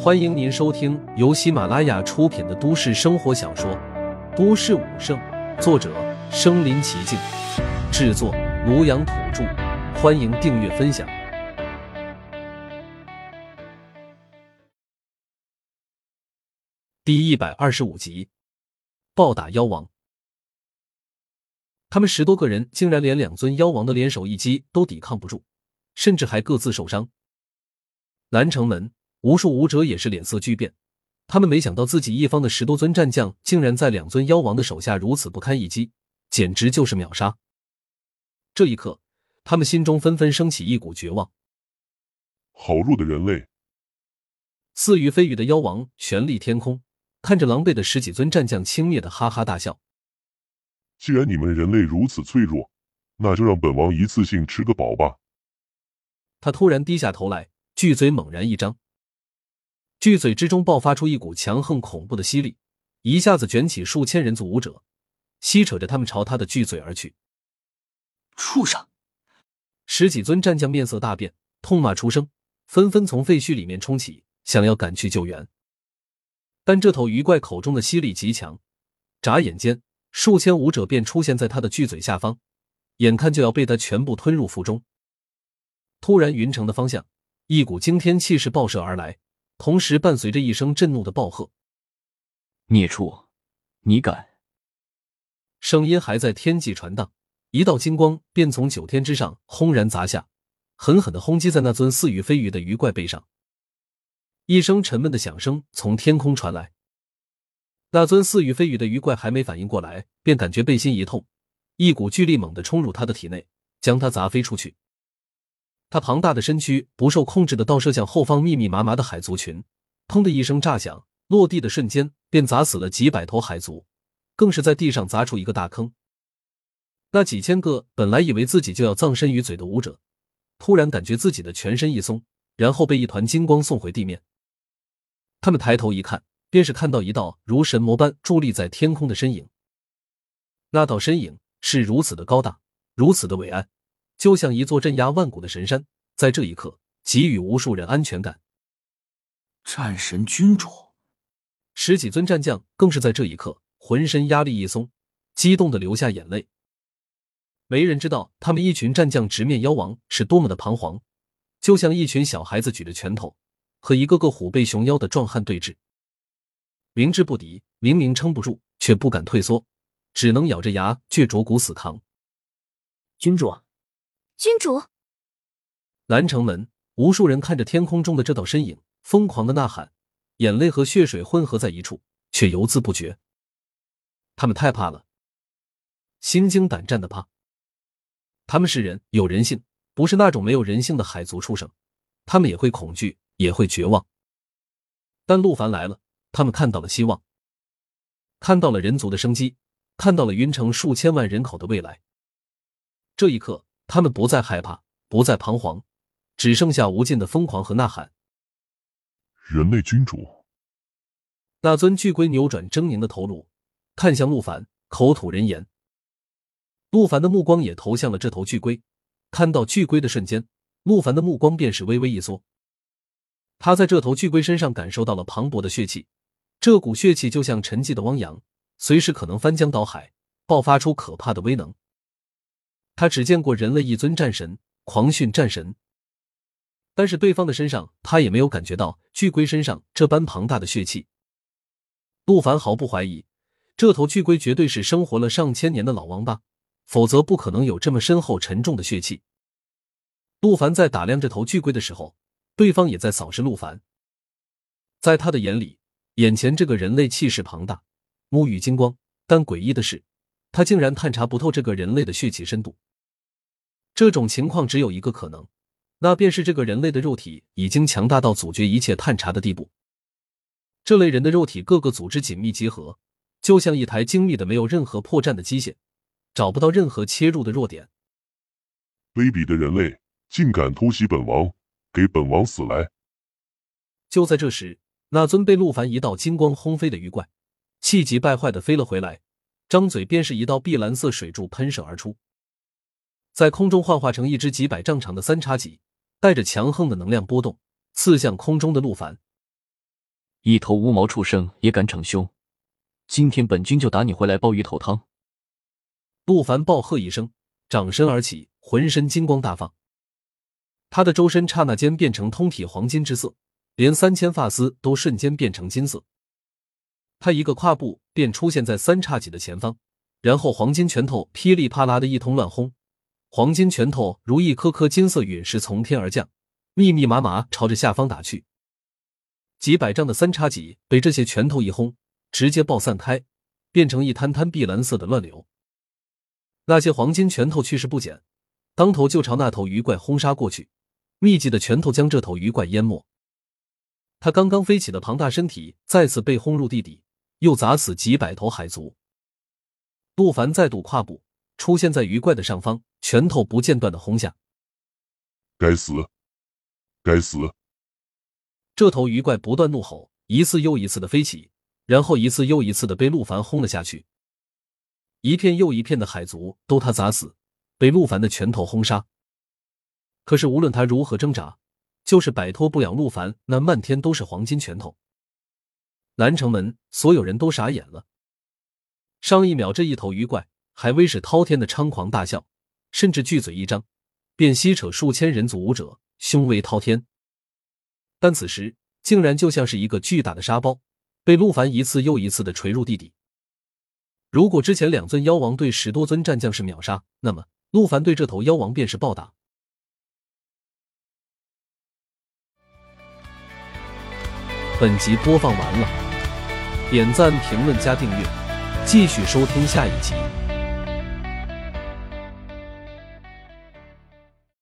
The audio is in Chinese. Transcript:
欢迎您收听由喜马拉雅出品的都市生活小说《都市武圣》，作者：身临其境，制作：庐阳土著。欢迎订阅分享。第一百二十五集，暴打妖王。他们十多个人竟然连两尊妖王的联手一击都抵抗不住，甚至还各自受伤。南城门无数武者也是脸色巨变，他们没想到自己一方的十多尊战将竟然在两尊妖王的手下如此不堪一击，简直就是秒杀。这一刻，他们心中纷纷升起一股绝望。好弱的人类！似雨非雨的妖王悬立天空，看着狼狈的十几尊战将轻蔑的哈哈大笑。既然你们人类如此脆弱，那就让本王一次性吃个饱吧。他突然低下头来，巨嘴猛然一张，巨嘴之中爆发出一股强横恐怖的吸力，一下子卷起数千人族武者，吸扯着他们朝他的巨嘴而去。畜生！十几尊战将面色大变，痛骂出声，纷纷从废墟里面冲起，想要赶去救援。但这头鱼怪口中的吸力极强，眨眼间。数千武者便出现在他的巨嘴下方，眼看就要被他全部吞入腹中。突然，云城的方向一股惊天气势爆射而来，同时伴随着一声震怒的暴喝：“孽畜，你敢！”声音还在天际传荡，一道金光便从九天之上轰然砸下，狠狠的轰击在那尊似鱼非鱼的鱼怪背上。一声沉闷的响声从天空传来。那尊似鱼非鱼的鱼怪还没反应过来，便感觉背心一痛，一股巨力猛地冲入他的体内，将他砸飞出去。他庞大的身躯不受控制的倒射向后方密密麻麻的海族群，砰的一声炸响，落地的瞬间便砸死了几百头海族，更是在地上砸出一个大坑。那几千个本来以为自己就要葬身于嘴的武者，突然感觉自己的全身一松，然后被一团金光送回地面。他们抬头一看。便是看到一道如神魔般伫立在天空的身影，那道身影是如此的高大，如此的伟岸，就像一座镇压万古的神山，在这一刻给予无数人安全感。战神君主，十几尊战将更是在这一刻浑身压力一松，激动的流下眼泪。没人知道他们一群战将直面妖王是多么的彷徨，就像一群小孩子举着拳头和一个个虎背熊腰的壮汉对峙。明知不敌，明明撑不住，却不敢退缩，只能咬着牙，倔着骨死扛。君主，君主！南城门，无数人看着天空中的这道身影，疯狂的呐喊，眼泪和血水混合在一处，却犹自不绝。他们太怕了，心惊胆战的怕。他们是人，有人性，不是那种没有人性的海族畜生。他们也会恐惧，也会绝望。但陆凡来了。他们看到了希望，看到了人族的生机，看到了云城数千万人口的未来。这一刻，他们不再害怕，不再彷徨，只剩下无尽的疯狂和呐喊。人类君主，那尊巨龟扭转狰狞的头颅，看向陆凡，口吐人言。陆凡的目光也投向了这头巨龟，看到巨龟的瞬间，陆凡的目光便是微微一缩。他在这头巨龟身上感受到了磅礴的血气。这股血气就像沉寂的汪洋，随时可能翻江倒海，爆发出可怕的威能。他只见过人类一尊战神狂训战神，但是对方的身上他也没有感觉到巨龟身上这般庞大的血气。陆凡毫不怀疑，这头巨龟绝对是生活了上千年的老王八，否则不可能有这么深厚沉重的血气。陆凡在打量这头巨龟的时候，对方也在扫视陆凡，在他的眼里。眼前这个人类气势庞大，沐浴金光，但诡异的是，他竟然探查不透这个人类的血气深度。这种情况只有一个可能，那便是这个人类的肉体已经强大到阻绝一切探查的地步。这类人的肉体各个组织紧密结合，就像一台精密的没有任何破绽的机械，找不到任何切入的弱点。卑鄙的人类，竟敢突袭本王，给本王死来！就在这时。那尊被陆凡一道金光轰飞的鱼怪，气急败坏的飞了回来，张嘴便是一道碧蓝色水柱喷射而出，在空中幻化成一只几百丈长的三叉戟，带着强横的能量波动，刺向空中的陆凡。一头无毛畜生也敢逞凶，今天本君就打你回来煲鱼头汤！陆凡暴喝一声，掌身而起，浑身金光大放，他的周身刹那间变成通体黄金之色，连三千发丝都瞬间变成金色。他一个跨步便出现在三叉戟的前方，然后黄金拳头噼里啪啦的一通乱轰，黄金拳头如一颗颗金色陨石从天而降，密密麻麻朝着下方打去。几百丈的三叉戟被这些拳头一轰，直接爆散开，变成一滩滩碧蓝色的乱流。那些黄金拳头去势不减，当头就朝那头鱼怪轰杀过去，密集的拳头将这头鱼怪淹没。他刚刚飞起的庞大身体再次被轰入地底，又砸死几百头海族。陆凡再度跨步出现在鱼怪的上方，拳头不间断的轰下。该死！该死！这头鱼怪不断怒吼，一次又一次的飞起，然后一次又一次的被陆凡轰了下去。一片又一片的海族都他砸死，被陆凡的拳头轰杀。可是无论他如何挣扎，就是摆脱不了陆凡那漫天都是黄金拳头。南城门所有人都傻眼了。上一秒这一头鱼怪还威势滔天的猖狂大笑，甚至巨嘴一张，便吸扯数千人族武者，凶威滔天。但此时竟然就像是一个巨大的沙包，被陆凡一次又一次的锤入地底。如果之前两尊妖王对十多尊战将是秒杀，那么陆凡对这头妖王便是暴打。本集播放完了，点赞、评论、加订阅，继续收听下一集。